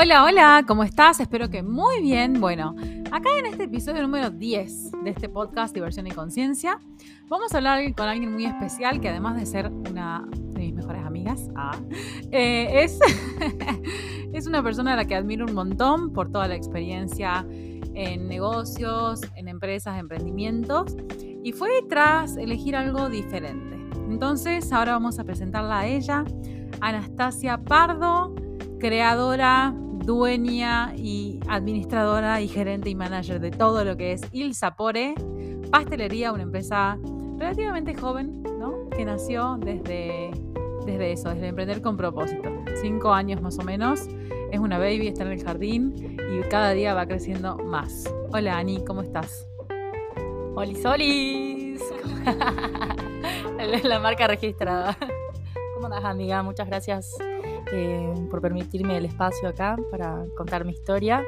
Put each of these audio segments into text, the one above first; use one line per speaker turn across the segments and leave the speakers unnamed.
Hola, hola, ¿cómo estás? Espero que muy bien. Bueno, acá en este episodio número 10 de este podcast Diversión y Conciencia, vamos a hablar con alguien muy especial que además de ser una de mis mejores amigas, ah, eh, es, es una persona a la que admiro un montón por toda la experiencia en negocios, en empresas, emprendimientos, y fue tras elegir algo diferente. Entonces, ahora vamos a presentarla a ella, Anastasia Pardo, creadora dueña y administradora y gerente y manager de todo lo que es Il Sapore, pastelería, una empresa relativamente joven, ¿no? Que nació desde, desde eso, desde emprender con propósito. Cinco años más o menos. Es una baby, está en el jardín y cada día va creciendo más. Hola Ani, ¿cómo estás?
Hola Solis. La marca registrada. ¿Cómo andas, amiga? Muchas gracias eh, por permitirme el espacio acá para contar mi historia.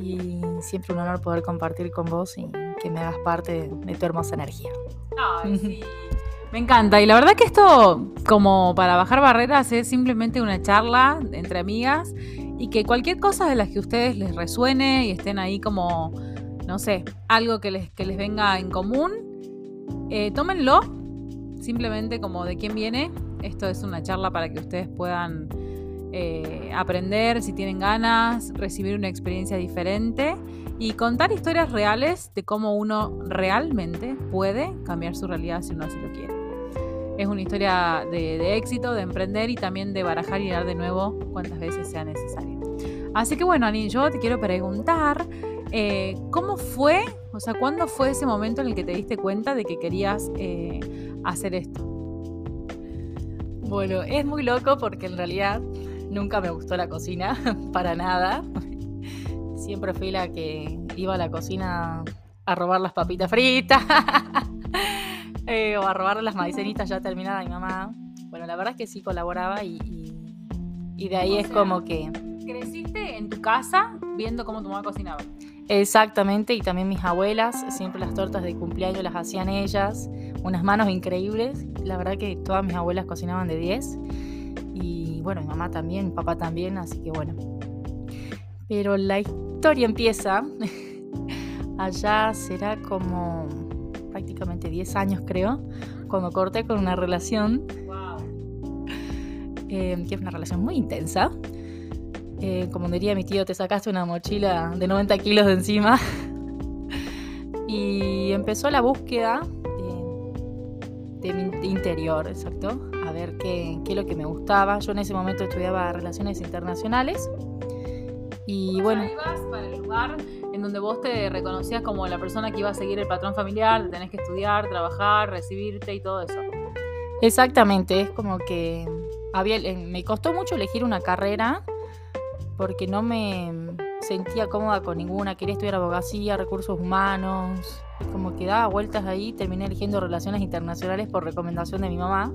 Y siempre un honor poder compartir con vos y que me hagas parte de, tu hermosa energía.
Me encanta. Y la verdad que esto, como para bajar barreras, es simplemente una charla entre amigas y que cualquier cosa de las que ustedes les resuene y estén ahí como, no sé, algo que les, que les venga en común, eh, tómenlo simplemente como de quién viene esto es una charla para que ustedes puedan eh, aprender si tienen ganas, recibir una experiencia diferente y contar historias reales de cómo uno realmente puede cambiar su realidad si uno así lo quiere. Es una historia de, éxito, de emprender y también de barajar y dar de nuevo cuantas veces sea necesario. Así que bueno, Ani, yo te quiero preguntar, eh, ¿cómo fue, o sea, cuándo fue ese momento en el que te diste cuenta de que querías eh, hacer esto?
Bueno, es muy loco porque en realidad nunca me gustó la cocina, para nada. Siempre fui la que iba a la cocina a robar las papitas fritas eh, o a robar las maicenitas ya terminadas mi mamá. Bueno, la verdad es que sí colaboraba y, de ahí es como que...
¿Creciste en tu casa viendo cómo tu mamá cocinaba?
Exactamente, y también mis abuelas, siempre las tortas de cumpleaños las hacían ellas, unas manos increíbles, la verdad que todas mis abuelas cocinaban de 10, y bueno, mi mamá también, mi papá también, así que bueno. Pero la historia empieza, allá será como prácticamente 10 años creo, cuando corté con una relación, eh, que es una relación muy intensa, eh, como diría mi tío, te sacaste una mochila de 90 kilos de encima. y empezó la búsqueda de, mi interior, exacto, a ver qué, qué, es lo que me gustaba. Yo en ese momento estudiaba relaciones internacionales.
Y bueno. ibas para el lugar en donde vos te reconocías como la persona que iba a seguir el patrón familiar, tenés que estudiar, trabajar, recibirte y todo eso.
Exactamente, es como que había, me costó mucho elegir una carrera porque no me sentía cómoda con ninguna, quería estudiar abogacía, recursos humanos, como que daba vueltas ahí, terminé eligiendo relaciones internacionales por recomendación de mi mamá,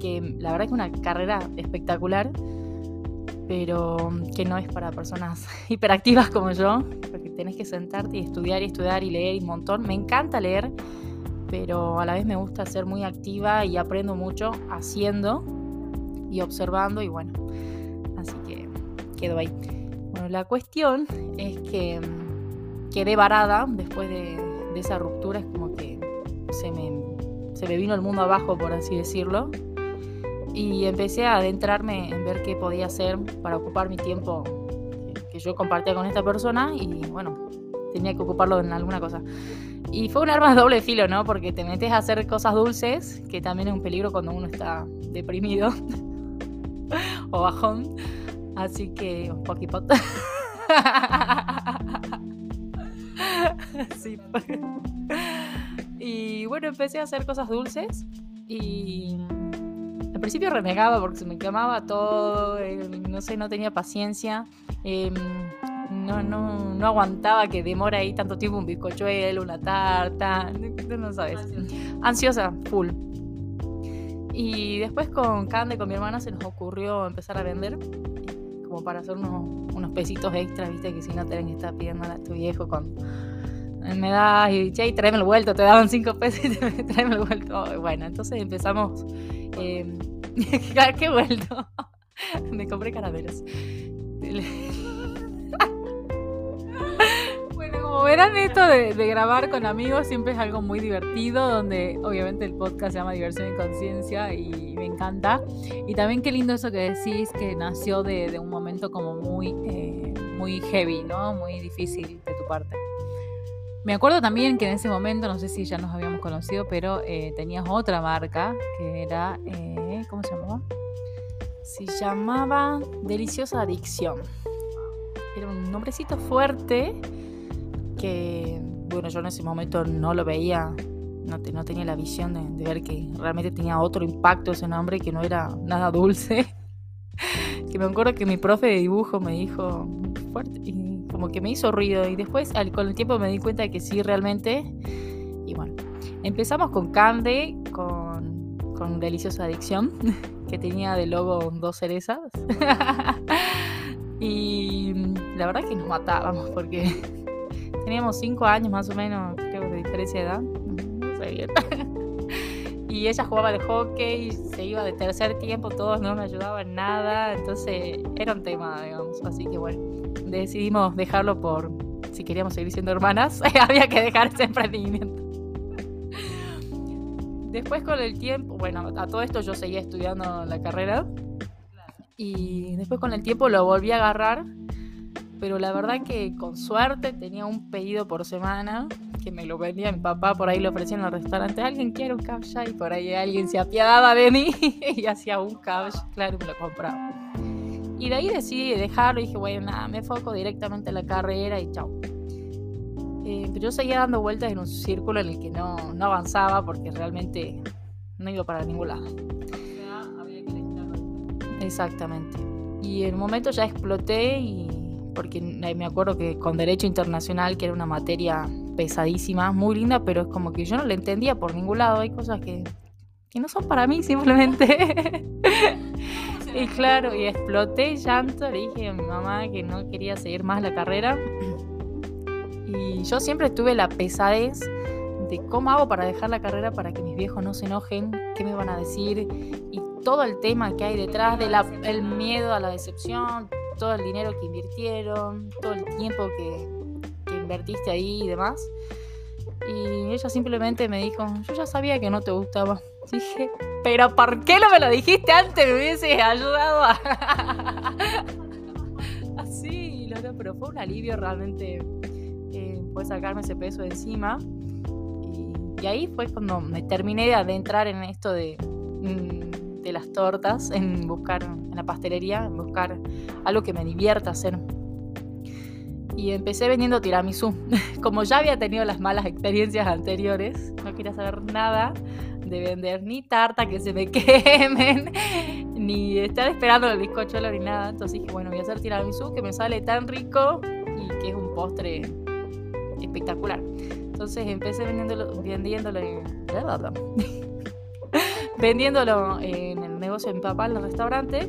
que la verdad que una carrera espectacular, pero que no es para personas hiperactivas como yo, porque tenés que sentarte y estudiar y estudiar y leer un montón. Me encanta leer, pero a la vez me gusta ser muy activa y aprendo mucho haciendo y observando y bueno, así que quedó ahí. La cuestión es que mm, quedé varada después de, esa ruptura, es como que se me, se me vino el mundo abajo, por así decirlo. Y empecé a adentrarme en ver qué podía hacer para ocupar mi tiempo que yo compartía con esta persona y bueno, tenía que ocuparlo en alguna cosa. Y fue un arma de doble filo, ¿no? Porque te metes a hacer cosas dulces, que también es un peligro cuando uno está deprimido o bajón. Así que un poquito. sí. Y bueno, empecé a hacer cosas dulces y al principio renegaba porque se me quemaba todo, eh, no sé, no tenía paciencia, em, no, no, no aguantaba que demora ahí tanto tiempo un bizcochuelo, una tarta, no sabes. Ansiosa, full. Y después con Cande, con mi hermana, se nos ocurrió empezar a vender como para hacer unos, unos pesitos extras, viste, que si no te que estar pidiendo a tu viejo con me das y che, tráeme el vuelto, te daban cinco pesos y tráeme el vuelto. Bueno, entonces empezamos. Eh, ¿Qué vuelto? me compré caramelos.
Como verán, esto de, grabar con amigos siempre es algo muy divertido, donde obviamente el podcast se llama Diversión y Conciencia y me encanta. Y también qué lindo eso que decís, que nació de, un momento como muy, eh, muy heavy, ¿no? Muy difícil de tu parte. Me acuerdo también que en ese momento, no sé si ya nos habíamos conocido, pero eh, tenías otra marca que era, eh, ¿cómo se llamaba?
Se llamaba Deliciosa Adicción. Era un nombrecito fuerte que, bueno, yo en ese momento no lo veía, no, no tenía la visión de, ver que realmente tenía otro impacto ese nombre que no era nada dulce. que me acuerdo que mi profe de dibujo me dijo, fuerte, como que me hizo ruido y después con el tiempo me di cuenta de que sí, realmente. Y bueno, empezamos con Cande, con, con Deliciosa Adicción, que tenía de logo dos cerezas. y la verdad que nos matábamos porque teníamos cinco años más o menos, creo, de diferencia de edad. No sé bien. y ella jugaba de hockey, se iba de tercer tiempo, todos no me ayudaban nada, entonces era un tema, digamos. Así que bueno, decidimos dejarlo por, si queríamos seguir siendo hermanas, había que dejar ese emprendimiento. Después con el tiempo, bueno, a todo esto yo seguía estudiando la carrera y después con el tiempo lo volví a agarrar, pero la verdad que con suerte tenía un pedido por semana que me lo vendía mi papá, por ahí lo ofrecía en el restaurante, alguien quiere un cash y por ahí alguien se apiadaba de mí y hacía un cash, claro, me lo compraba. Y de ahí decidí dejarlo y dije, bueno, nada, me foco directamente en la carrera y chao. Eh, pero yo seguía dando vueltas en un círculo en el que no, no avanzaba porque realmente no iba para ningún lado. Exactamente. Y en un momento ya exploté y porque me acuerdo que con Derecho Internacional, que era una materia pesadísima, muy linda, pero es como que yo no la entendía por ningún lado. Hay cosas que, que no son para mí simplemente. Y claro, y exploté llanto, le dije a mi mamá que no quería seguir más la carrera. Y yo siempre tuve la pesadez de cómo hago para dejar la carrera para que mis viejos no se enojen, qué me van a decir y todo el tema que hay detrás del miedo a la decepción, todo el dinero que invirtieron, todo el tiempo que, que invertiste ahí y demás. Y ella simplemente me dijo, yo ya sabía que no te gustaba. Dije, pero ¿por qué no me lo dijiste antes? Me hubieses ayudado a... Así, pero fue un alivio realmente eh, sacarme ese peso de encima. Y, ahí fue cuando me terminé de adentrar en esto de, mm, las tortas, en buscar, en la pastelería, en buscar algo que me divierta hacer y empecé vendiendo tiramisú. Como ya había tenido las malas experiencias anteriores, no quería saber nada de vender ni tarta que se me quemen, ni estar esperando el bizcocho ni nada. Entonces dije, bueno, voy a hacer tiramisú que me sale tan rico y que es un postre espectacular. Entonces empecé vendiéndolo, vendiéndolo, vendiéndolo en el negocio de mi papá en el restaurante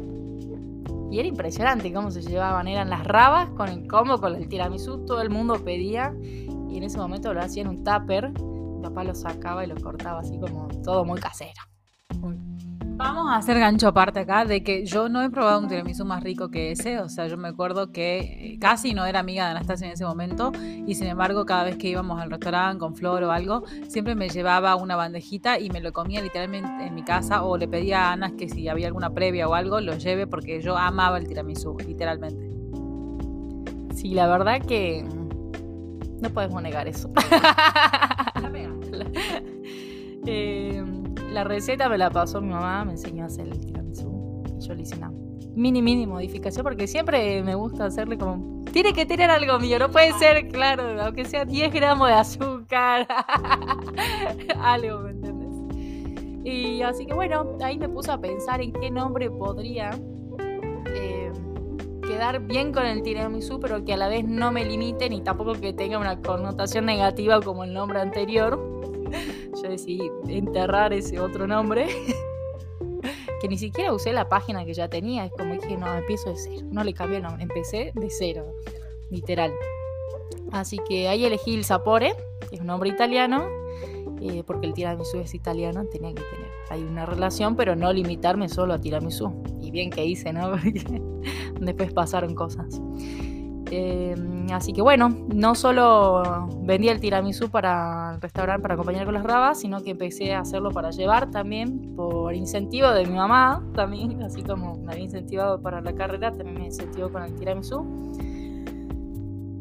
y era impresionante cómo se llevaban. Eran las rabas con el combo, con el tiramisú. Todo el mundo pedía. Y en ese momento lo hacían un tupper. Mi papá lo sacaba y lo cortaba así como todo muy casero.
Vamos a hacer gancho aparte acá de que yo no he probado un tiramisú más rico que ese. O sea, yo me acuerdo que eh, casi no era amiga de Anastasia en ese momento. Y sin embargo, cada vez que íbamos al restaurante con Flor o algo, siempre me llevaba una bandejita y me lo comía literalmente en mi casa. O le pedía a Ana que si había alguna previa o algo, lo lleve porque yo amaba el tiramisú, literalmente.
Sí, la verdad que no podemos negar eso. eh, la receta me la pasó mi mamá, me enseñó a hacer el tiramisú. Yo le hice una mini, mini modificación porque siempre me gusta hacerle como. Tiene que tener algo mío, no puede ser, claro, aunque sea 10 gramos de azúcar. algo, ¿me entiendes? Y así que bueno, ahí me puse a pensar en qué nombre podría eh, quedar bien con el tiramisú, pero que a la vez no me limite ni tampoco que tenga una connotación negativa como el nombre anterior yo decidí enterrar ese otro nombre. que ni siquiera usé la página que ya tenía. Es como dije, no, empiezo de cero. No le cambié el nombre, empecé de cero, literal. Así que ahí elegí el Sapore, que es un nombre italiano, eh, porque el tiramisú es italiano, tenía que tener ahí una relación, pero no limitarme solo a tiramisú. Y bien que hice, ¿no? después pasaron cosas. Em, así que bueno, no solo vendía el tiramisú para el restaurante para acompañar con las rabas, sino que empecé a hacerlo para llevar también por incentivo de mi mamá, también, así como me había incentivado para la carrera, también me incentivó con el tiramisú.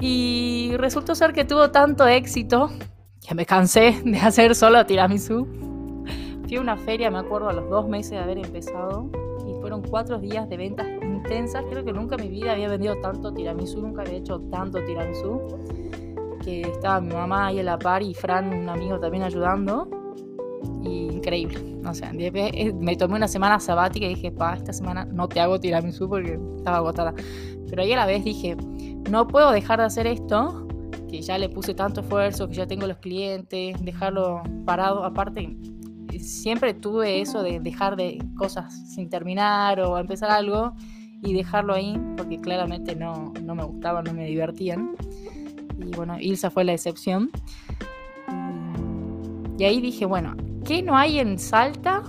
Y resultó ser que tuvo tanto éxito que me cansé de hacer solo tiramisú. Fui a una feria, me acuerdo, a los dos meses de haber empezado y fueron cuatro días de ventas Creo que nunca en mi vida había vendido tanto tiramisú, nunca había hecho tanto tiramisú. Que estaba mi mamá ahí a la par y Fran, un amigo también ayudando. Y increíble. O sea, eh, me tomé una semana sabática y dije, pa, esta semana no te hago tiramisú porque estaba agotada. Pero ahí a la vez dije, no puedo dejar de hacer esto, que ya le puse tanto esfuerzo, que ya tengo los clientes, dejarlo parado. Aparte, siempre tuve eso de dejar de cosas sin terminar o empezar algo y dejarlo ahí porque claramente no, no me gustaban, no me divertían. Y bueno, Ilsa fue la excepción. Y ahí dije, bueno, ¿qué no hay en Salta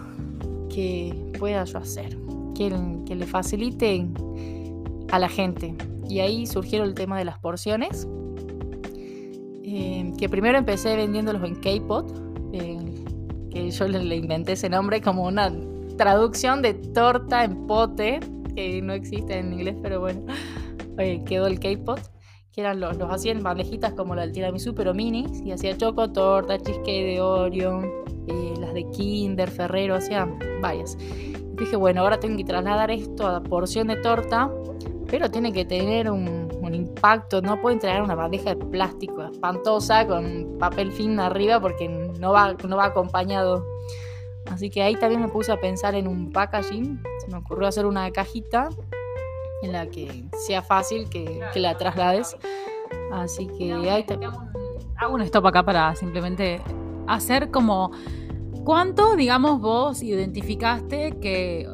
que pueda yo hacer? Que, que le facilite a la gente. Y ahí surgieron el tema de las porciones. Eh, que primero empecé vendiéndolos en K-Pot, que yo le, inventé ese nombre como una traducción de torta en pote, que no existe en inglés, pero bueno, quedó el K-Pot, que eran los, los hacían bandejitas como la del tiramisú, pero minis, y hacía choco torta, cheesecake de Oreo, eh, las de Kinder, Ferrero, hacía varias. Y dije, bueno, ahora tengo que trasladar esto a la porción de torta pero tiene que tener un, impacto, no pueden traer una bandeja de plástico espantosa con papel film arriba porque no va, no va acompañado. Así que ahí también me puse a pensar en un packaging, se me ocurrió hacer una cajita en la que sea fácil que, que la traslades. Así que ahí también...
Hago un stop acá para simplemente hacer como... ¿Cuánto, digamos, vos identificaste que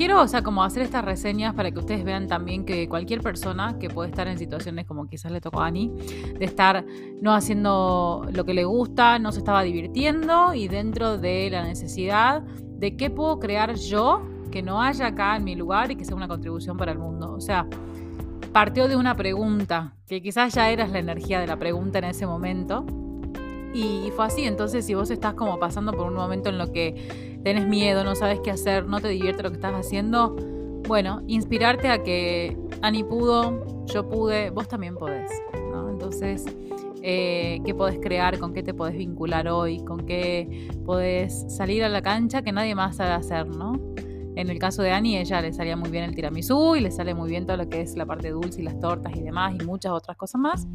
quiero, o sea, como hacer estas reseñas para que ustedes vean también que cualquier persona que puede estar en situaciones como quizás le tocó a Ani, de estar no haciendo lo que le gusta, no se estaba divirtiendo y dentro de la necesidad de qué puedo crear yo que no haya acá en mi lugar y que sea una contribución para el mundo. O sea, partió de una pregunta, que quizás ya eras la energía de la pregunta en ese momento. Y fue así, entonces si vos estás como pasando por un momento en lo que tenés miedo, no sabes qué hacer, no te divierte lo que estás haciendo, bueno, inspirarte a que Ani pudo, yo pude, vos también podés, ¿no? Entonces, eh, ¿qué podés crear? ¿Con qué te podés vincular hoy? ¿Con qué podés salir a la cancha que nadie más sabe hacer, ¿no? En el caso de Ani, ella le salía muy bien el tiramisú y le sale muy bien todo lo que es la parte dulce y las tortas y demás y muchas otras cosas más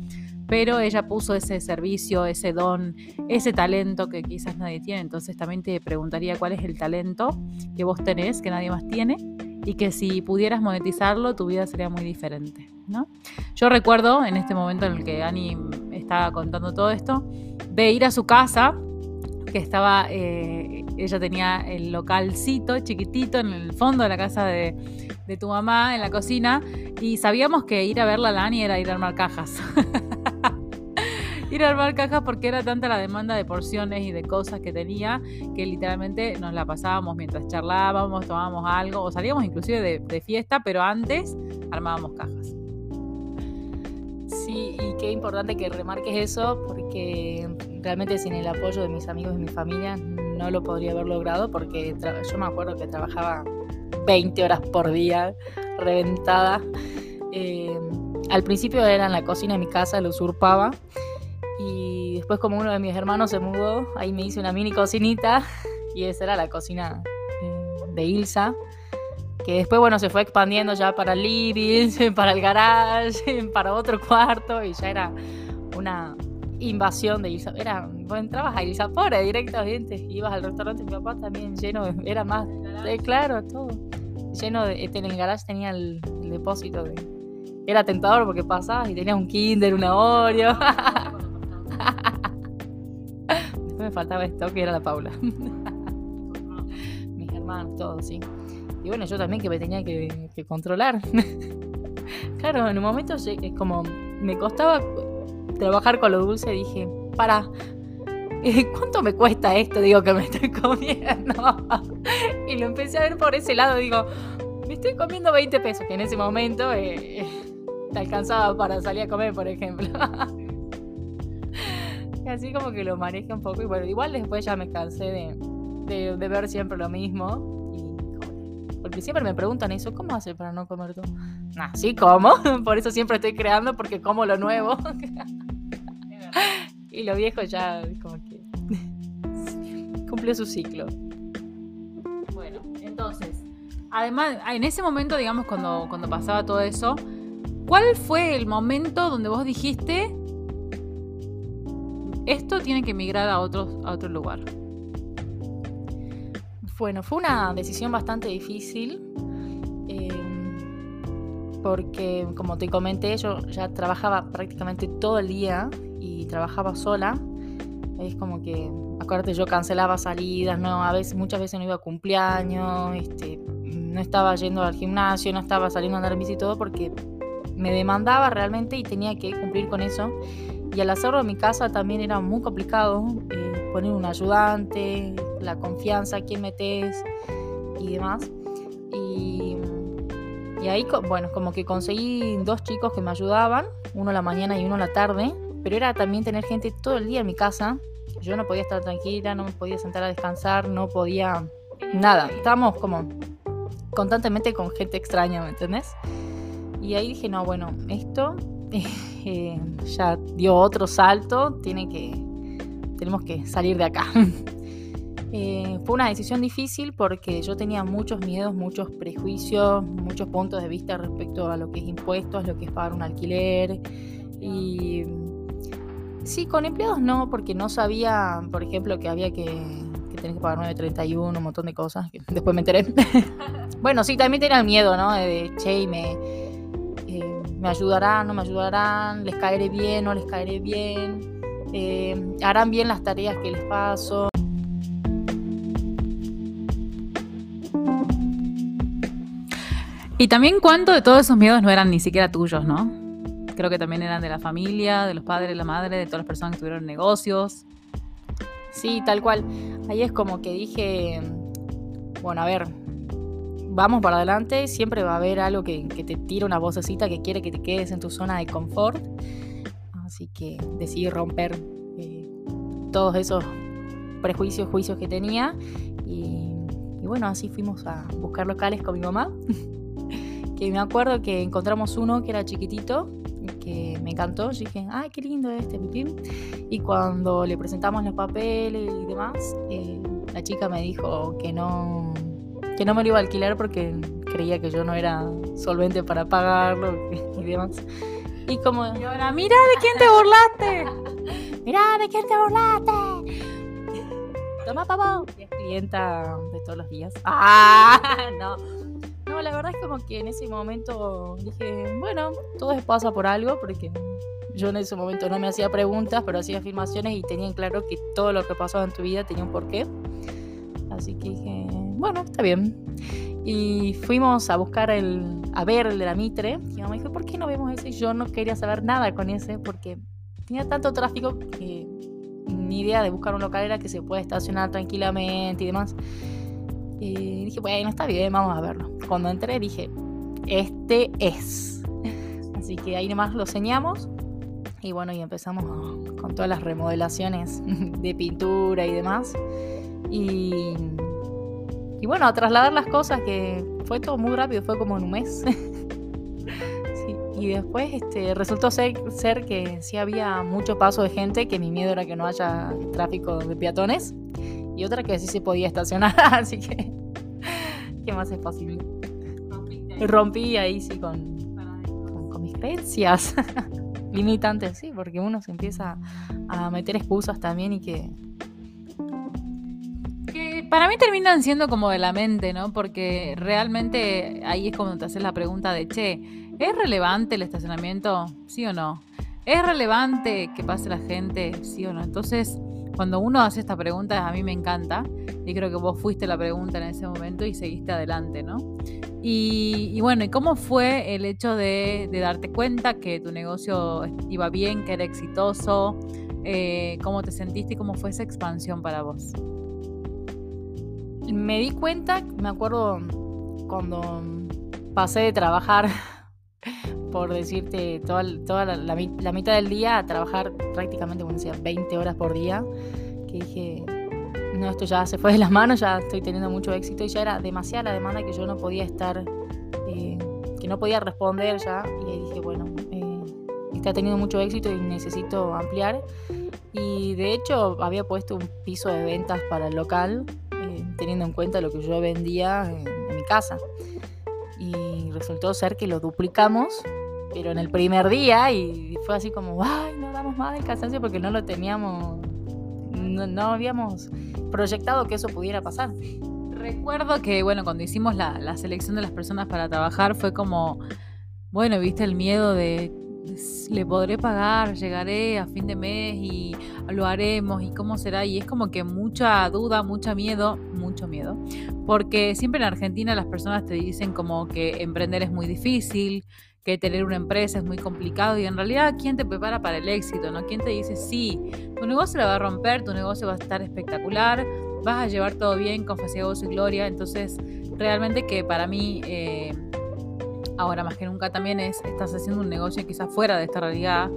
pero ella puso ese servicio, ese don, ese talento que quizás nadie tiene. Entonces también te preguntaría cuál es el talento que vos tenés, que nadie más tiene, y que si pudieras monetizarlo, tu vida sería muy diferente. ¿no? Yo recuerdo en este momento en el que Ani estaba contando todo esto, de ir a su casa, que estaba, eh, ella tenía el localcito chiquitito en el fondo de la casa de, de tu mamá, en la cocina, y sabíamos que ir a verla a Ani era ir a armar cajas. ir a armar cajas porque era tanta la demanda de porciones y de cosas que tenía que literalmente nos la pasábamos mientras charlábamos, tomábamos algo o salíamos inclusive de, fiesta, pero antes armábamos cajas.
Sí, y qué importante que remarques eso porque realmente sin el apoyo de mis amigos y mi familia no lo podría haber logrado porque yo me acuerdo que trabajaba 20 horas por día, reventada. Eh, al principio era en la cocina de mi casa, lo usurpaba y después como uno de mis hermanos se mudó, ahí me hice una mini cocinita y esa era la cocina eh, de Ilsa. Que después, bueno, se fue expandiendo ya para el living, para el garage, para otro cuarto y ya era una invasión de Ilsa. Era, vos entrabas a Ilsa Pora directamente, ibas al restaurante, mi papá también lleno, era más, eh, claro, todo. Lleno de, en el garage tenía el, depósito de... Era tentador porque pasabas y tenías un Kinder, una Oreo. Después me faltaba esto, que era la Paula. Mis hermanos, todos, sí. Y bueno, yo también que me tenía que, controlar. claro, en un momento como me costaba trabajar con lo dulce, dije, para, ¿cuánto me cuesta esto? Digo, que me estoy comiendo. y lo empecé a ver por ese lado, digo, me estoy comiendo 20 pesos, que en ese momento eh, te alcanzaba para salir a comer, por ejemplo. Así como que lo manejé un poco y bueno, igual después ya me cansé de, de, ver siempre lo mismo. Porque siempre me preguntan eso, ¿cómo hace para no comer todo? Nah, sí, como. Por eso siempre estoy creando porque como lo nuevo. Y lo viejo ya como que cumplió su ciclo.
Bueno, entonces, además, en ese momento, digamos, cuando, cuando pasaba todo eso, ¿cuál fue el momento donde vos dijiste esto tiene que emigrar a otro, a otro lugar.
Bueno, fue una decisión bastante difícil. Eh, porque, como te comenté, yo ya trabajaba prácticamente todo el día trabajaba sola. Es como que, acuérdate, yo cancelaba salidas, no, a veces, muchas veces no iba a cumpleaños, este, no estaba yendo al gimnasio, no estaba saliendo a andar en bici y todo porque me demandaba realmente y tenía que cumplir con eso. Y al hacerlo en mi casa también era muy complicado eh, poner un ayudante, la confianza, quién metes y demás. Y, y, ahí, bueno, como que conseguí dos chicos que me ayudaban, uno la mañana y uno la tarde, pero era también tener gente todo el día en mi casa. Yo no podía estar tranquila, no me podía sentar a descansar, no podía nada. Estábamos como constantemente con gente extraña, ¿me entendés? Y ahí dije, no, bueno, esto eh, ya dio otro salto, tiene que, tenemos que salir de acá. Eh, fue una decisión difícil porque yo tenía muchos miedos, muchos prejuicios, muchos puntos de vista respecto a lo que es impuestos, lo que es pagar un alquiler. Y sí, con empleados no, porque no sabía, por ejemplo, que había que, que tener que pagar 9.31, un montón de cosas, que después me enteré. bueno, sí, también tenía el miedo, ¿no? De, che, me, me ayudarán, no me ayudarán, les caeré bien, no les caeré bien, eh, harán bien las tareas que les paso.
Y también cuánto de todos esos miedos no eran ni siquiera tuyos, ¿no? Creo que también eran de la familia, de los padres, de la madre, de todas las personas que tuvieron negocios.
Sí, tal cual. Ahí es como que dije, bueno, a ver, vamos para adelante, siempre va a haber algo que, te tira una vocecita que quiere que te quedes en tu zona de confort. Así que decidí romper eh, todos esos prejuicios, juicios que tenía. Y, bueno, así fuimos a buscar locales con mi mamá. que me acuerdo que encontramos uno que era chiquitito, que me encantó. Yo dije, ay, qué lindo este, pipín. Y cuando le presentamos los papeles y demás, eh, la chica me dijo que no que no me lo iba a alquilar porque creía que yo no era solvente para pagarlo y demás. Y como...
Y ahora, mira de quién te burlaste.
mira de quién te burlaste. Toma, papá. es clienta de todos los días. Ah, no. No, la verdad es como que en ese momento dije, bueno, todo pasa por algo porque yo en ese momento no me hacía preguntas, pero hacía afirmaciones y tenía claro que todo lo que pasaba en tu vida tenía un porqué. Así que dije, bueno, está bien. Y fuimos a buscar el, a ver el de la Mitre. Y mi mamá dijo, ¿por qué no vemos ese? Yo no quería saber nada con ese porque tenía tanto tráfico que mi idea de buscar un local era que se puede estacionar tranquilamente y demás. Y dije, bueno, está bien, vamos a verlo. Cuando entré dije, este es. Así que ahí nomás lo señamos. Y bueno, y empezamos con todas las remodelaciones de pintura y demás. Y y bueno, a trasladar las cosas, que fue todo muy rápido, fue como en un mes. y después este, resultó ser, ser, que sí había mucho paso de gente, que mi miedo era que no haya tráfico de peatones. Y otra que sí se podía estacionar, así que, ¿qué más es posible? Rompí ahí sí con, con, con mis creencias limitantes, sí, porque uno se empieza a meter excusas también y que
para mí terminan siendo como de la mente, ¿no? Porque realmente ahí es cuando te haces la pregunta de, che, ¿es relevante el estacionamiento? ¿Sí o no? ¿Es relevante que pase la gente? ¿Sí o no? Entonces, cuando uno hace esta pregunta, a mí me encanta. Y creo que vos fuiste la pregunta en ese momento y seguiste adelante, ¿no? Y, bueno, ¿y cómo fue el hecho de, darte cuenta que tu negocio iba bien, que era exitoso? Eh, ¿Cómo te sentiste y cómo fue esa expansión para vos?
me di cuenta, me acuerdo cuando pasé de trabajar, por decirte, toda, toda la, mitad del día a trabajar prácticamente, como decía, 20 horas por día, que dije, no, esto ya se fue de las manos, ya estoy teniendo mucho éxito y ya era demasiada la demanda que yo no podía estar, eh, que no podía responder ya. Y ahí dije, bueno, eh, está teniendo mucho éxito y necesito ampliar. Y de hecho había puesto un piso de ventas para el local, eh, teniendo en cuenta lo que yo vendía en, mi casa. Y resultó ser que lo duplicamos, pero en el primer día y fue así como, ay, no damos más del cansancio porque no lo teníamos, no, no habíamos proyectado que eso pudiera pasar.
Recuerdo que, bueno, cuando hicimos la, la selección de las personas para trabajar fue como, bueno, viste el miedo de le podré pagar, llegaré a fin de mes y lo haremos y cómo será. Y es como que mucha duda, mucho miedo, mucho miedo. Porque siempre en Argentina las personas te dicen como que emprender es muy difícil, que tener una empresa es muy complicado y en realidad ¿quién te prepara para el éxito? ¿no? ¿Quién te dice sí, tu negocio la va a romper, tu negocio va a estar espectacular, vas a llevar todo bien con facilidad, y gloria? Entonces realmente que para mí... Eh, ahora más que nunca también es, estás haciendo un negocio quizás fuera de esta realidad,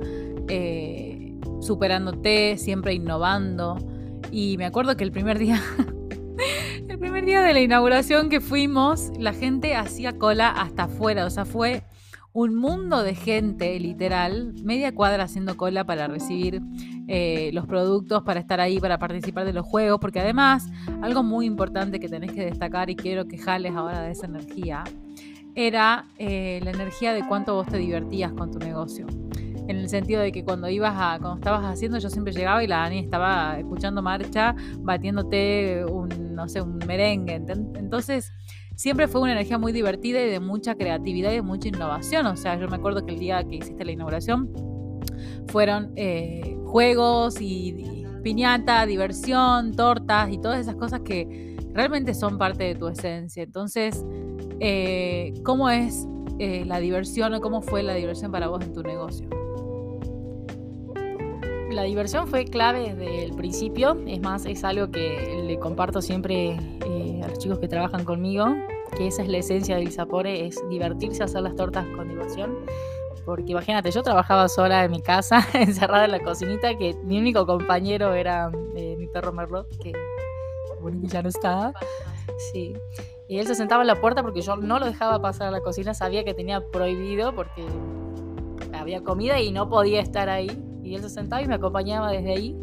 eh, superándote, siempre innovando. Y me acuerdo que el primer día, el primer día de la inauguración que fuimos, la gente hacía cola hasta afuera, o sea, fue un mundo de gente, literal, media cuadra haciendo cola para recibir eh, los productos, para estar ahí, para participar de los juegos, porque además, algo muy importante que tenés que destacar y quiero que jales ahora de esa energía, era eh, la energía de cuánto vos te divertías con tu negocio. En el sentido de que cuando ibas a, cuando estabas haciendo, yo siempre llegaba y la Dani estaba escuchando marcha, batiéndote un, no sé, un merengue. Entonces, siempre fue una energía muy divertida y de mucha creatividad y de mucha innovación. O sea, yo me acuerdo que el día que hiciste la inauguración fueron eh, juegos y piñata, diversión, tortas y todas esas cosas que realmente son parte de tu esencia. Entonces, eh, ¿Cómo es eh, la diversión o cómo fue la diversión para vos en tu negocio?
La diversión fue clave desde el principio, es más, es algo que le comparto siempre eh, a los chicos que trabajan conmigo, que esa es la esencia del Sapore, es divertirse, hacer las tortas con diversión. Porque imagínate, yo trabajaba sola en mi casa, encerrada en la cocinita, que mi único compañero era mi perro Merlot, que bueno, ya no está. Sí. Y él se sentaba en la puerta porque yo no lo dejaba pasar a la cocina, sabía que tenía prohibido porque había comida y no podía estar ahí. Y él se sentaba y me acompañaba desde ahí.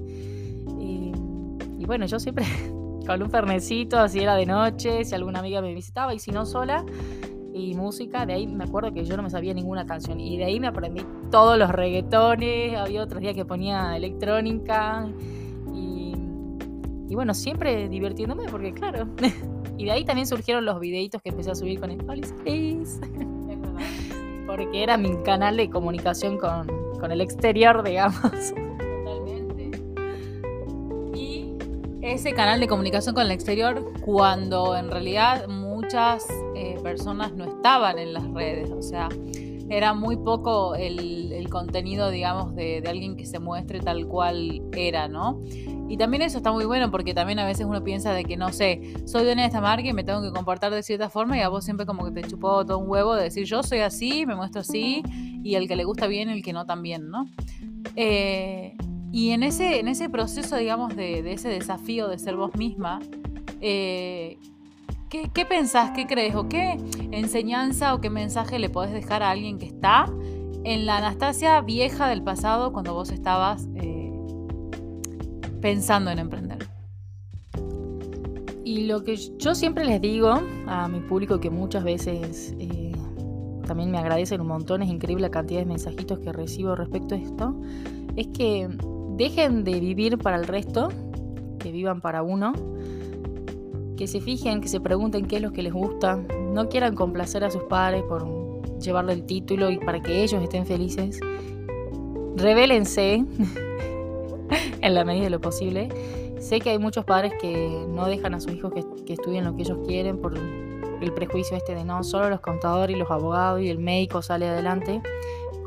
Y, bueno, yo siempre con un fernecito, así era de noche, si alguna amiga me visitaba y si no sola. Y música, de ahí me acuerdo que yo no me sabía ninguna canción. Y de ahí me aprendí todos los reggaetones, había otros días que ponía electrónica. Y, y bueno, siempre divirtiéndome porque claro, Y de ahí también surgieron los videitos que empecé a subir con el Police Porque era mi canal de comunicación con, con el exterior, digamos. Totalmente.
Y ese canal de comunicación con el exterior cuando en realidad muchas eh, personas no estaban en las redes. O sea, era muy poco el, contenido, digamos, de, de, alguien que se muestre tal cual era, ¿no? Y también eso está muy bueno porque también a veces uno piensa de que, no sé, soy dueña de esta marca y me tengo que comportar de cierta forma y a vos siempre como que te chupó todo un huevo de decir yo soy así, me muestro así y el que le gusta bien, el que no también, ¿no? Eh, y en ese, en ese proceso, digamos, de, de ese desafío de ser vos misma, eh, ¿qué, ¿qué, pensás, qué crees o qué enseñanza o qué mensaje le podés dejar a alguien que está en la Anastasia vieja del pasado cuando vos estabas... Eh, pensando en emprender?
Y lo que yo siempre les digo a mi público, que muchas veces eh, también me agradecen un montón, es increíble la cantidad de mensajitos que recibo respecto a esto, es que dejen de vivir para el resto, que vivan para uno, que se fijen, que se pregunten qué es lo que les gusta, no quieran complacer a sus padres por llevarle el título y para que ellos estén felices. Revélense, en la medida de lo posible. Sé que hay muchos padres que no dejan a sus hijos que, estudien lo que ellos quieren por el prejuicio este de no, solo los contadores y los abogados y el médico sale adelante.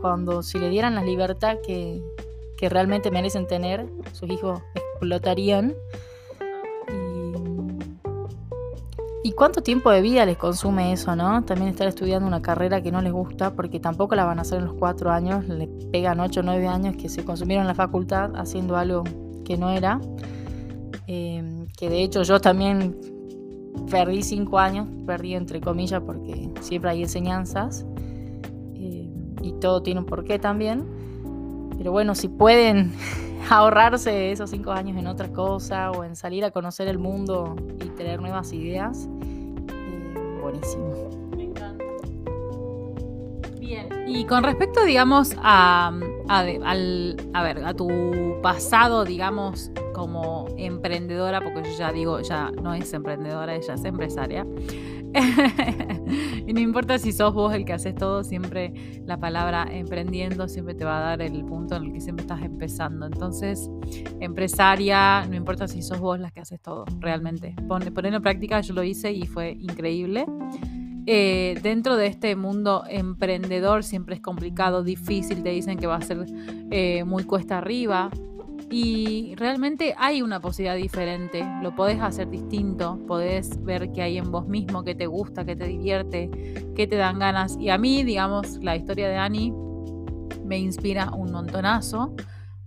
Cuando si le dieran la libertad que, que realmente merecen tener, sus hijos explotarían. Y, cuánto tiempo de vida les consume eso, ¿no? También estar estudiando una carrera que no les gusta, porque tampoco la van a hacer en los cuatro años, le pegan ocho o nueve años que se consumieron en la facultad haciendo algo que no era. Eh, que de hecho yo también perdí cinco años, perdí entre comillas porque siempre hay enseñanzas eh, y todo tiene un porqué también. Pero bueno, si pueden ahorrarse esos cinco años en otra cosa o en salir a conocer el mundo y tener nuevas ideas, eh, buenísimo.
Me encanta. Bien, y con respecto, digamos, a, a, al, a ver, a tu pasado, digamos, como emprendedora, porque yo ya digo, ya no es emprendedora, ella es empresaria. y no importa si sos vos el que haces todo, siempre la palabra emprendiendo siempre te va a dar el punto en el que siempre estás empezando. Entonces, empresaria, no importa si sos vos la que haces todo, realmente. ponerlo en práctica, yo lo hice y fue increíble. Eh, dentro de este mundo emprendedor siempre es complicado, difícil, te dicen que va a ser eh, muy cuesta arriba, y realmente hay una posibilidad diferente, lo podés hacer distinto, podés ver qué hay en vos mismo, qué te gusta, qué te divierte, qué te dan ganas. Y a mí, digamos, la historia de Ani me inspira un montonazo,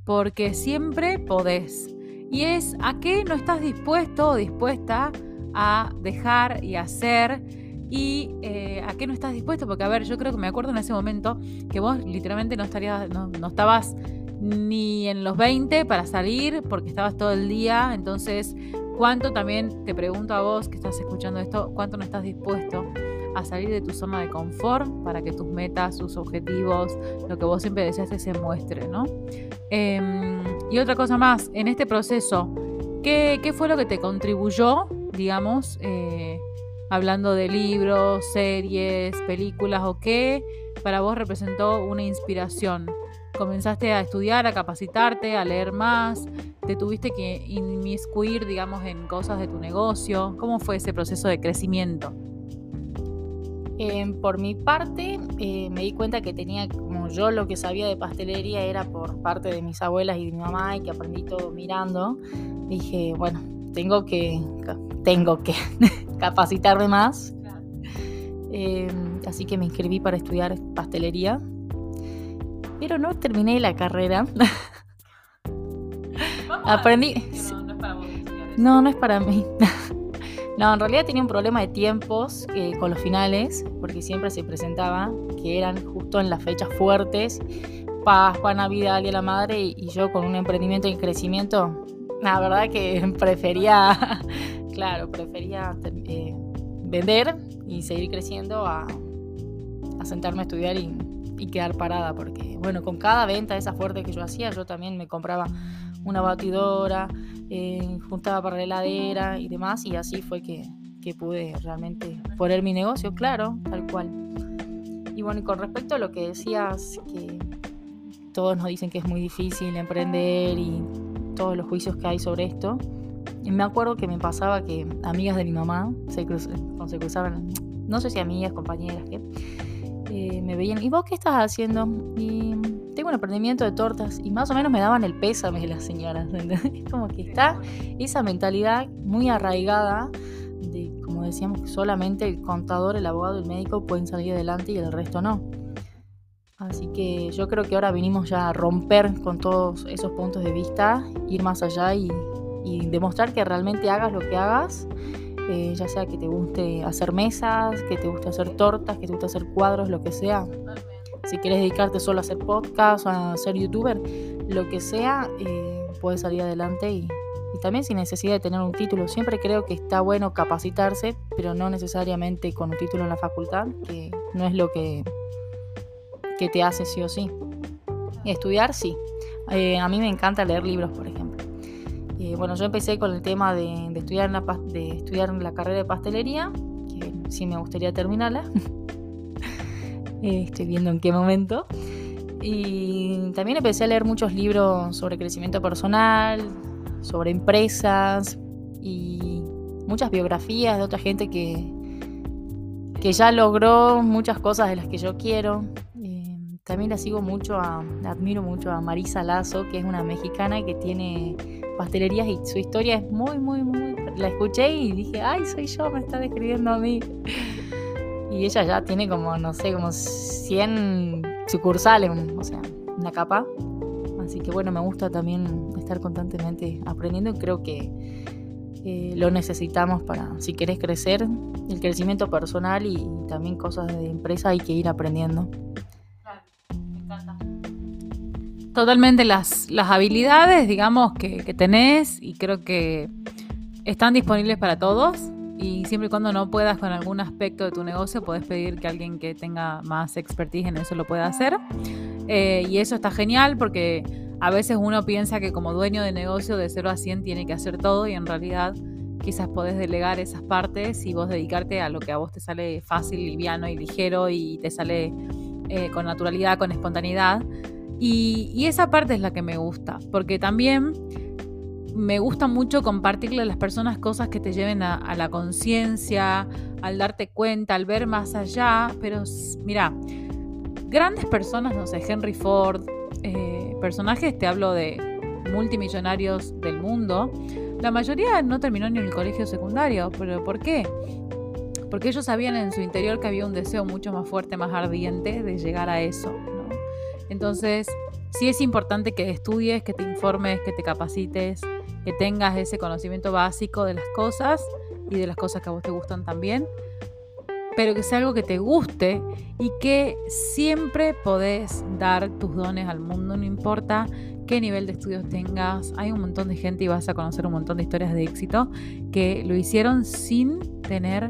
porque siempre podés. Y es a qué no estás dispuesto o dispuesta a dejar y hacer y eh, a qué no estás dispuesto, porque a ver, yo creo que me acuerdo en ese momento que vos literalmente no estarías, no, no estabas ni en los 20 para salir porque estabas todo el día. Entonces, ¿cuánto también, te pregunto a vos que estás escuchando esto, cuánto no estás dispuesto a salir de tu zona de confort para que tus metas, tus objetivos, lo que vos siempre deseaste se muestre, ¿no? Em, y otra cosa más, en este proceso, ¿qué, fue lo que te contribuyó, digamos, eh, hablando de libros, series, películas o qué para vos representó una inspiración? comenzaste a estudiar, a capacitarte, a leer más, te tuviste que inmiscuir, digamos, en cosas de tu negocio. ¿Cómo fue ese proceso de crecimiento?
Em, por mi parte, eh, me di cuenta que tenía, como yo lo que sabía de pastelería era por parte de mis abuelas y de mi mamá y que aprendí todo mirando. Dije, bueno, tengo que, tengo que capacitarme más. Em, así que me inscribí para estudiar pastelería pero no terminé la carrera. Aprendí.
No, no es para vos.
No, no es para mí. no, en realidad tenía un problema de tiempos eh, con los finales, porque siempre se presentaba que eran justo en las fechas fuertes, Pascua, Navidad, Día de la Madre, y, yo con un emprendimiento en crecimiento, la verdad que prefería, claro, prefería eh, vender y seguir creciendo a, sentarme a estudiar y y quedar parada, porque bueno, con cada venta esa fuerte que yo hacía, yo también me compraba una batidora, eh, juntaba para la heladera y demás, y así fue que, que pude realmente poner mi negocio, claro, tal cual. Y bueno, y con respecto a lo que decías, que todos nos dicen que es muy difícil emprender y todos los juicios que hay sobre esto, me acuerdo que me pasaba que amigas de mi mamá se, se cruzaban, no sé si amigas, compañeras, que eh, me veían, ¿y vos qué estás haciendo? Y tengo un emprendimiento de tortas y más o menos me daban el pésame las señoras. Es como que está esa mentalidad muy arraigada de, como decíamos, que solamente el contador, el abogado y el médico pueden salir adelante y el resto no. Así que yo creo que ahora vinimos ya a romper con todos esos puntos de vista, ir más allá y, y demostrar que realmente hagas lo que hagas eh, ya sea que te guste hacer mesas, que te guste hacer tortas, que te guste hacer cuadros, lo que sea. Si quieres dedicarte solo a hacer podcast o a ser youtuber, lo que sea, eh, puedes salir adelante y, también sin necesidad de tener un título. Siempre creo que está bueno capacitarse, pero no necesariamente con un título en la facultad, que no es lo que, que te hace sí o sí. Estudiar, sí. Eh, a mí me encanta leer libros, por ejemplo. Eh, bueno, yo empecé con el tema de, estudiar la, de estudiar la carrera de pastelería, que sí me gustaría terminarla. Eh, estoy viendo en qué momento. Y también empecé a leer muchos libros sobre crecimiento personal, sobre empresas y muchas biografías de otra gente que, que ya logró muchas cosas de las que yo quiero. También la sigo mucho, admiro mucho a Marisa Lazo, que es una mexicana que tiene pastelerías y su historia es muy, muy, muy, la escuché y dije, ay, soy yo, me está describiendo a mí. Y ella ya tiene como, no sé, como 100 sucursales, o sea, una capa. Así que bueno, me gusta también estar constantemente aprendiendo y creo que eh, lo necesitamos para, si querés crecer, el crecimiento personal y también cosas de empresa hay que ir aprendiendo.
Totalmente las, las habilidades, digamos, que, que tenés y creo que están disponibles para todos y siempre y cuando no puedas con algún aspecto de tu negocio, puedes pedir que alguien que tenga más expertise en eso lo pueda hacer. Eh, y eso está genial porque a veces uno piensa que como dueño de negocio de 0 a 100 tiene que hacer todo y en realidad quizás podés delegar esas partes y vos dedicarte a lo que a vos te sale fácil, liviano y ligero y te sale eh, con naturalidad, con espontaneidad. Y, esa parte es la que me gusta, porque también me gusta mucho compartirle a las personas cosas que te lleven a, la conciencia, al darte cuenta, al ver más allá. Pero mira, grandes personas, no sé, Henry Ford, eh, personajes, te hablo de multimillonarios del mundo, la mayoría no terminó ni en el colegio secundario. ¿Pero por qué? Porque ellos sabían en su interior que había un deseo mucho más fuerte, más ardiente de llegar a eso. Entonces, sí es importante que estudies, que te informes, que te capacites, que tengas ese conocimiento básico de las cosas y de las cosas que a vos te gustan también, pero que sea algo que te guste y que siempre podés dar tus dones al mundo, no importa qué nivel de estudios tengas. Hay un montón de gente y vas a conocer un montón de historias de éxito que lo hicieron sin tener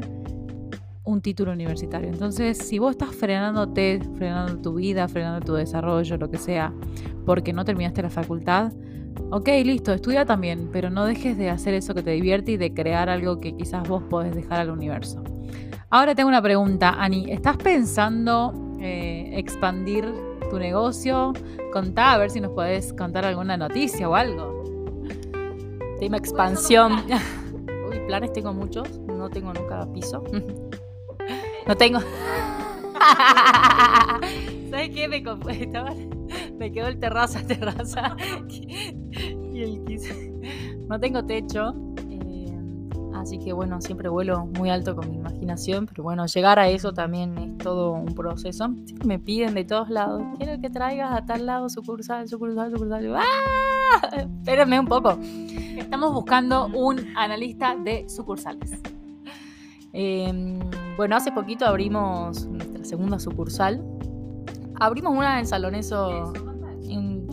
un título universitario. Entonces, si vos estás frenándote, frenando tu vida, frenando tu desarrollo, lo que sea, porque no terminaste la facultad, ok, listo, estudia también, pero no dejes de hacer eso que te divierte y de crear algo que quizás vos podés dejar al universo. Ahora tengo una pregunta, Ani, ¿estás pensando eh, expandir tu negocio? Contá a ver si nos podés contar alguna noticia o algo.
Tema expansión. Uy, planes tengo muchos, no tengo nunca piso. No tengo. ¿Sabes qué? Me, me quedó el terraza, terraza. y el No tengo techo. Eh, así que bueno, siempre vuelo muy alto con mi imaginación. Pero bueno, llegar a eso también es todo un proceso. me piden de todos lados. Quiero que traigas a tal lado sucursal, sucursal, sucursal. ¡Ah! Espérenme un poco.
Estamos buscando un analista de sucursales.
Em, bueno, hace poquito abrimos nuestra segunda sucursal. Abrimos una en San Lorenzo.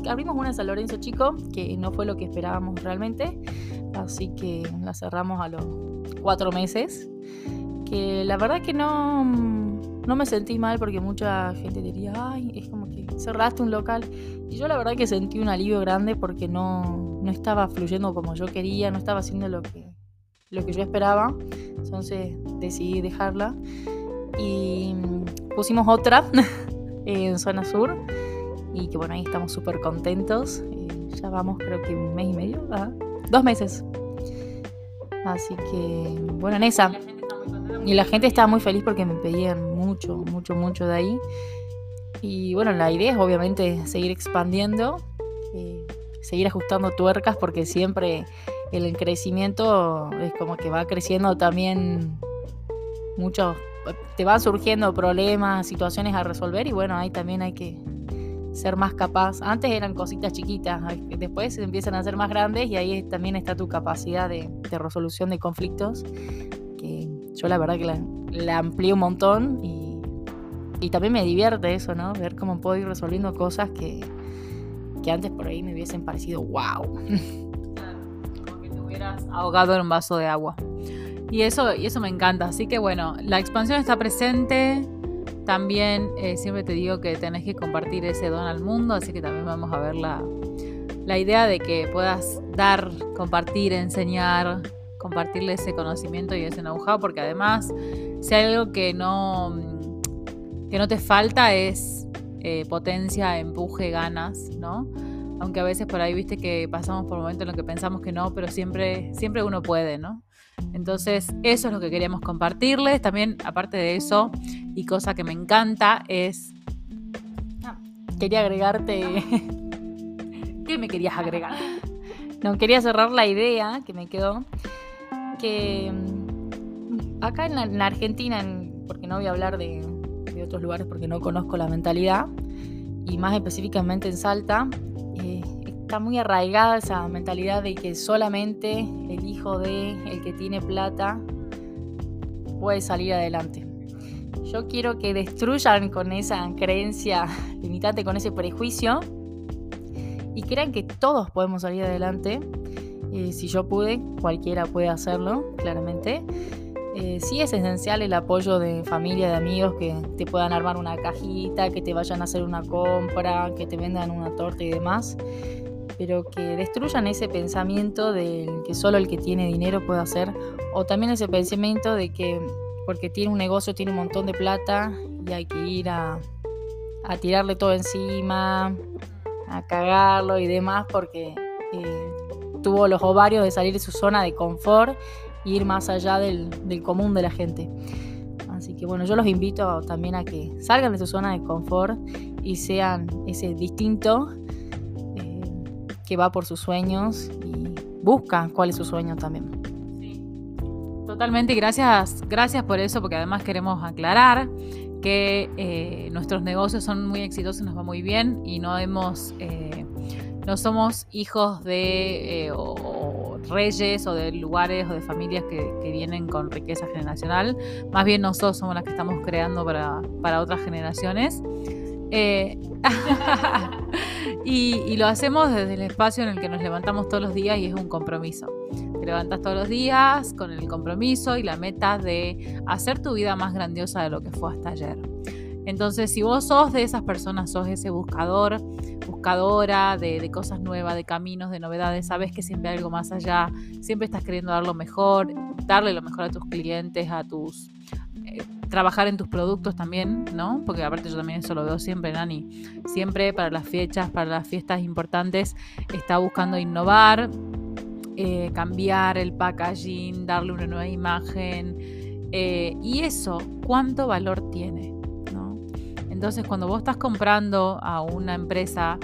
abrimos una en San chico, que no fue lo que esperábamos realmente. Así que la cerramos a los cuatro meses. Que la verdad que no, no me sentí mal porque mucha gente diría, ay, es como que cerraste un local. Y yo la verdad que sentí un alivio grande porque no, no estaba fluyendo como yo quería, no estaba haciendo lo que, lo que yo esperaba. Entonces decidí dejarla y pusimos otra en zona sur y que bueno, ahí estamos súper contentos. Eh, ya vamos creo que un mes y medio, dos meses. Así que bueno, en esa. Y la gente estaba muy feliz porque me pedían mucho, mucho, mucho de ahí. Y bueno, la idea es obviamente seguir expandiendo, eh, seguir ajustando tuercas porque siempre el crecimiento es como que va creciendo también muchos, te van surgiendo problemas, situaciones a resolver y bueno, ahí también hay que ser más capaz. Antes eran cositas chiquitas, después empiezan a ser más grandes y ahí también está tu capacidad de, resolución de conflictos, que yo la verdad que la, la un montón y, y, también me divierte eso, ¿no? Ver cómo puedo ir resolviendo cosas que, que antes por ahí me hubiesen parecido wow.
ahogado en un vaso de agua. Y eso, y eso me encanta. Así que bueno, la expansión está presente. También eh, siempre te digo que tenés que compartir ese don al mundo, así que también vamos a ver la, la idea de que puedas dar, compartir, enseñar, compartirle ese conocimiento y ese know-how, porque además, si hay algo que no, que no te falta es eh, potencia, empuje, ganas, ¿no? Aunque a veces por ahí viste que pasamos por momentos en los que pensamos que no, pero siempre, siempre uno puede, ¿no? Entonces, eso es lo que queríamos compartirles. También, aparte de eso, y cosa que me encanta, es.
quería agregarte.
¿Qué me querías agregar?
No, quería cerrar la idea que me quedó. que mm, acá en la, Argentina, porque no voy a hablar de, otros lugares porque no conozco la mentalidad, y más específicamente en Salta, eh, está muy arraigada esa mentalidad de que solamente el hijo de el que tiene plata puede salir adelante. Yo quiero que destruyan con esa creencia limitante, con ese prejuicio y crean que todos podemos salir adelante. Eh, si yo pude, cualquiera puede hacerlo, claramente. Eh, sí es esencial el apoyo de familia, de amigos que te puedan armar una cajita, que te vayan a hacer una compra, que te vendan una torta y demás, pero que destruyan ese pensamiento de que solo el que tiene dinero puede hacer, o también ese pensamiento de que porque tiene un negocio, tiene un montón de plata y hay que ir a, tirarle todo encima, a cagarlo y demás porque eh, tuvo los ovarios de salir de su zona de confort e ir más allá del, común de la gente. Así que bueno, yo los invito también a que salgan de su zona de confort y sean ese distinto eh, que va por sus sueños y busca cuál es su sueño también.
Totalmente, y gracias, gracias por eso, porque además queremos aclarar que eh, nuestros negocios son muy exitosos, nos va muy bien y no hemos, eh, no somos hijos de eh, reyes o de lugares o de familias que, vienen con riqueza generacional. Más bien nosotros somos las que estamos creando para, para otras generaciones. y, lo hacemos desde el espacio en el que nos levantamos todos los días y es un compromiso. Te levantas todos los días con el compromiso y la meta de hacer tu vida más grandiosa de lo que fue hasta ayer. Entonces, si vos sos de esas personas, sos ese buscador, buscadora de, cosas nuevas, de caminos, de novedades, sabes que siempre hay algo más allá, siempre estás queriendo dar lo mejor, darle lo mejor a tus clientes, a tus eh, trabajar en tus productos también, ¿no? Porque aparte yo también eso lo veo siempre, Nani. Siempre para las fechas, para las fiestas importantes, está buscando innovar, eh, cambiar el packaging, darle una nueva imagen. Eh, y eso, ¿cuánto valor tiene? Entonces, cuando vos estás comprando a una empresa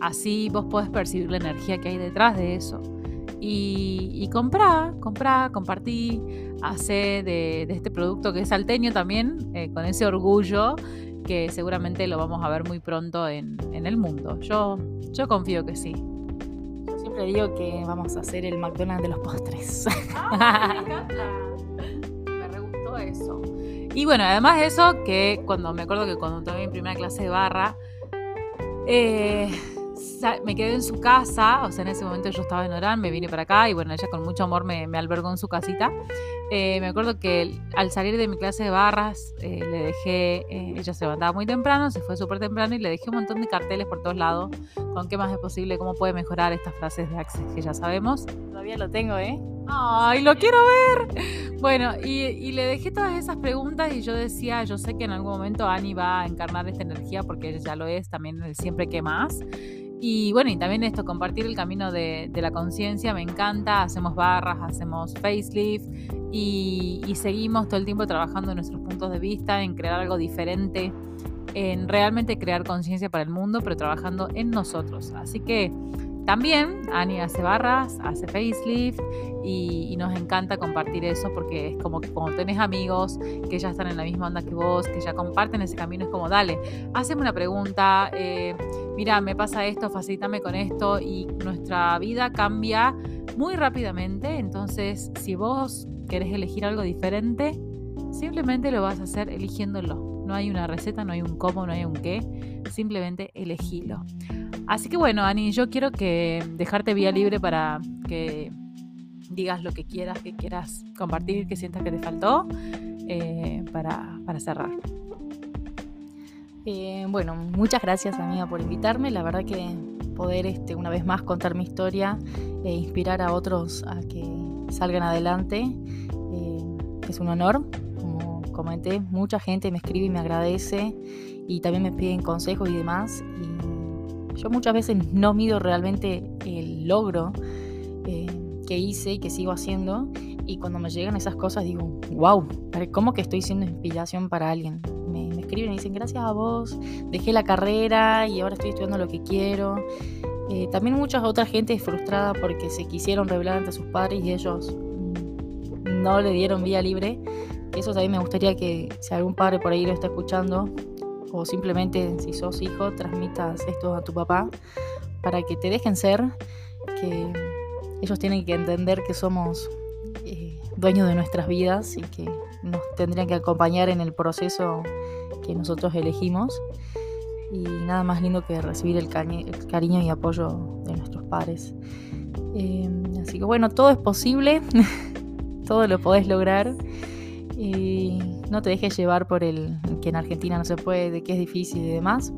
así, vos podés percibir la energía que hay detrás de eso. Y, y comprá, comprá, compartí, hace de, este producto que es salteño también, eh, con ese orgullo que seguramente lo vamos a ver muy pronto en, en el mundo. Yo, yo confío que sí
siempre digo que vamos a hacer el McDonald's de los postres.
Ah, me encanta. Me re gustó eso. Y bueno, además de eso, que cuando me acuerdo que cuando tomé mi primera clase de barra, eh, me quedé en su casa, o sea, en ese momento yo estaba en Orán, me vine para acá y bueno, ella con mucho amor me, albergó en su casita. Eh, me acuerdo que al salir de mi clase de barras, eh, le dejé, eh, ella se levantaba muy temprano, se fue súper temprano y le dejé un montón de carteles por todos lados con qué más es posible, cómo puede mejorar estas frases de Access que ya sabemos.
Todavía lo tengo, ¿eh?
¡Ay, lo quiero ver! Bueno, y, y, le dejé todas esas preguntas y yo decía, yo sé que en algún momento Ani va a encarnar esta energía porque ella ya lo es también el siempre que más. Y bueno, y también esto, compartir el camino de, la conciencia, me encanta. Hacemos barras, hacemos facelift y, seguimos todo el tiempo trabajando en nuestros puntos de vista, en crear algo diferente, en realmente crear conciencia para el mundo, pero trabajando en nosotros. Así que también Ani hace barras, hace facelift y, nos encanta compartir eso porque es como que cuando tenés amigos que ya están en la misma onda que vos, que ya comparten ese camino, es como dale, haceme una pregunta, eh, mira, me pasa esto, facilítame con esto y nuestra vida cambia muy rápidamente. Entonces, si vos querés elegir algo diferente, simplemente lo vas a hacer eligiéndolo. No hay una receta, no hay un cómo, no hay un qué, simplemente elegilo. Así que bueno, Ani, yo quiero que dejarte vía libre para que digas lo que quieras, que quieras compartir, que sientas que te faltó, eh, para, cerrar.
Eh, bueno, muchas gracias amiga por invitarme. La verdad que poder este, una vez más contar mi historia e inspirar a otros a que salgan adelante eh, es un honor. Comenté, mucha gente me escribe y me agradece y también me piden consejos y demás. Yo muchas veces no mido realmente el logro eh, que hice y que sigo haciendo. Y cuando me llegan esas cosas digo, wow, ¿cómo que estoy siendo inspiración para alguien? Me, escriben y dicen, gracias a vos, dejé la carrera y ahora estoy estudiando lo que quiero. Eh, también muchas otras gente frustrada porque se quisieron revelar ante sus padres y ellos no le dieron vía libre. Eso también me gustaría que si algún padre por ahí lo está escuchando, o simplemente si sos hijo, transmitas esto a tu papá para que te dejen ser, que ellos tienen que entender que somos eh, dueños de nuestras vidas y que nos tendrían que acompañar en el proceso que nosotros elegimos. Y nada más lindo que recibir el, cariño y apoyo de nuestros padres. Em, así que bueno, todo es posible, todo lo podés lograr. Y no te dejes llevar por el que en Argentina no se puede, que es difícil y demás.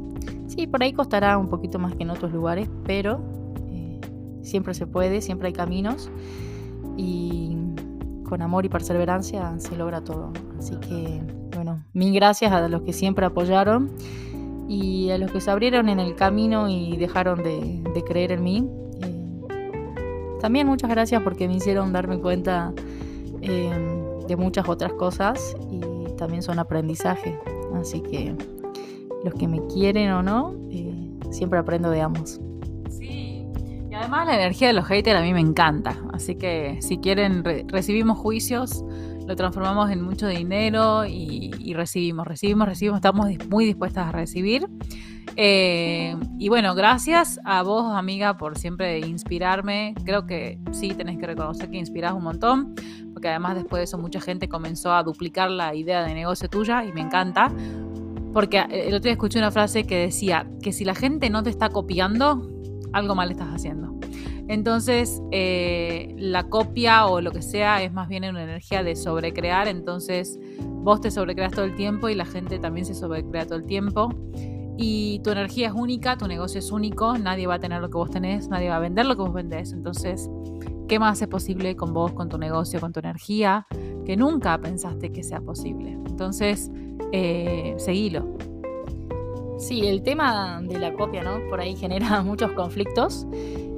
Sí, por ahí costará un poquito más que en otros lugares, pero eh, siempre se puede, siempre hay caminos. Y con amor y perseverancia se logra todo. Así que, bueno, mil gracias a los que siempre apoyaron y a los que se abrieron en el camino y dejaron de, creer en mí. Eh, también muchas gracias porque me hicieron darme cuenta eh, de muchas otras cosas y también son aprendizaje. Así que los que me quieren o no, eh, siempre aprendo de ambos.
Y además la energía de los haters a mí me encanta. Así que si quieren, recibimos juicios, lo transformamos en mucho dinero y, recibimos, recibimos, recibimos. Estamos muy dispuestas a recibir. Eh, y bueno, gracias a vos, amiga, por siempre inspirarme. Creo que sí, tenés que reconocer que inspirás un montón, porque además después de eso mucha gente comenzó a duplicar la idea de negocio tuya y me encanta. Porque el otro día escuché una frase que decía que si la gente no te está copiando, algo mal estás haciendo. Entonces, eh, la copia o lo que sea es más bien una energía de sobrecrear, entonces vos te sobrecreas todo el tiempo y la gente también se sobrecrea todo el tiempo. Y tu energía es única, tu negocio es único, nadie va a tener lo que vos tenés, nadie va a vender lo que vos vendés. Entonces, ¿qué más es posible con vos, con tu negocio, con tu energía, que nunca pensaste que sea posible? Entonces, eh, seguilo.
Sí, el tema de la copia, ¿no? Por ahí genera muchos conflictos.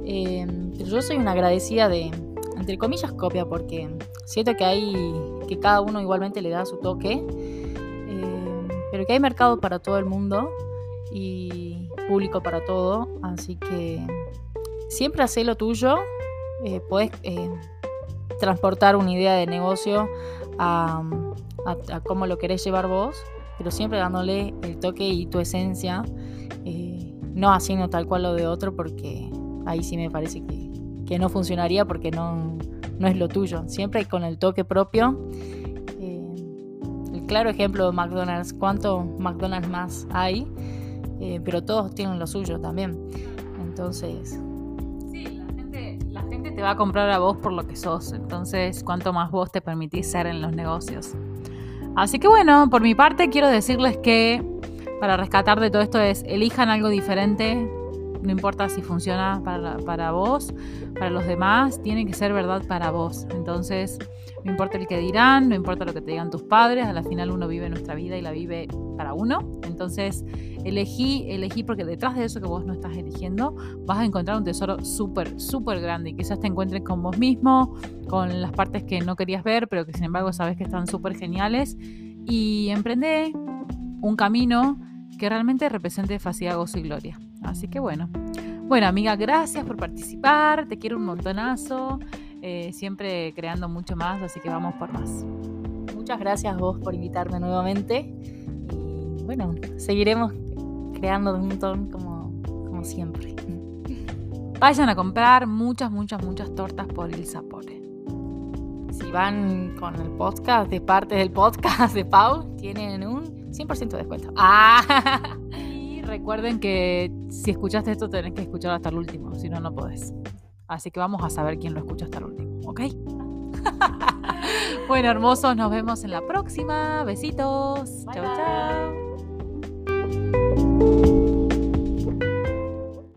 Eh, yo soy una agradecida de, entre comillas, copia, porque siento que hay, que cada uno igualmente le da su toque, eh, pero que hay mercado para todo el mundo y público para todo, así que siempre haz lo tuyo, eh, puedes transportar una idea de negocio a, a cómo lo querés llevar vos pero siempre dándole el toque y tu esencia, eh, no haciendo tal cual lo de otro, porque ahí sí me parece que, no funcionaría porque no, no, es lo tuyo. Siempre con el toque propio. Eh, el claro ejemplo de McDonald's, ¿cuánto McDonald's más hay? Eh, pero todos tienen lo suyo también. Entonces...
Sí, la gente, te va a comprar a vos por lo que sos. Entonces, ¿cuánto más vos te permitís ser en los negocios? Así que bueno, por mi parte quiero decirles que para rescatar de todo esto es elijan algo diferente, no importa si funciona para, para vos, para los demás, tiene que ser verdad para vos. Entonces, no importa el que dirán, no importa lo que te digan tus padres, a la final uno vive nuestra vida y la vive para uno. Entonces, elegí, elegí porque detrás de eso que vos no estás eligiendo, vas a encontrar un tesoro súper, súper grande y quizás te encuentres con vos mismo, con las partes que no querías ver, pero que sin embargo sabes que están súper geniales. Y emprende un camino que realmente represente facilidad, gozo y gloria. Así que bueno. Bueno, amiga, gracias por participar. Te quiero un montonazo. Eh, siempre creando mucho más, así que vamos por más.
Muchas gracias vos por invitarme nuevamente y bueno, seguiremos creando un montón como, como siempre.
Vayan a comprar muchas, muchas, muchas tortas por el Zapore.
Si van con el podcast, de parte del podcast de Pau, tienen un 100% de descuento.
¡Ah! Recuerden que si escuchaste esto tenés que escuchar hasta el último, si no, no podés. Así que vamos a saber quién lo escucha hasta el último, ¿ok? bueno, hermosos, nos vemos en la próxima. Besitos. chao, chao.